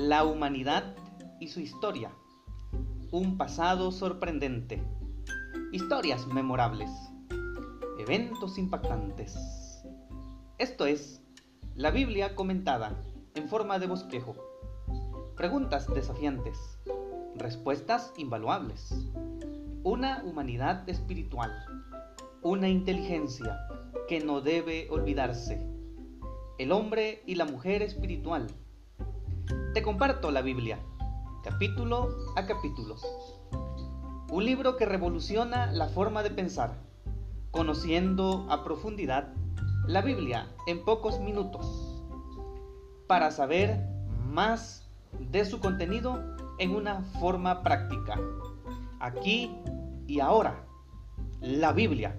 La humanidad y su historia. Un pasado sorprendente. Historias memorables. Eventos impactantes. Esto es la Biblia comentada en forma de bosquejo. Preguntas desafiantes. Respuestas invaluables. Una humanidad espiritual. Una inteligencia que no debe olvidarse. El hombre y la mujer espiritual te comparto la Biblia, capítulo a capítulo. Un libro que revoluciona la forma de pensar, conociendo a profundidad la Biblia en pocos minutos, para saber más de su contenido en una forma práctica. Aquí y ahora, la Biblia.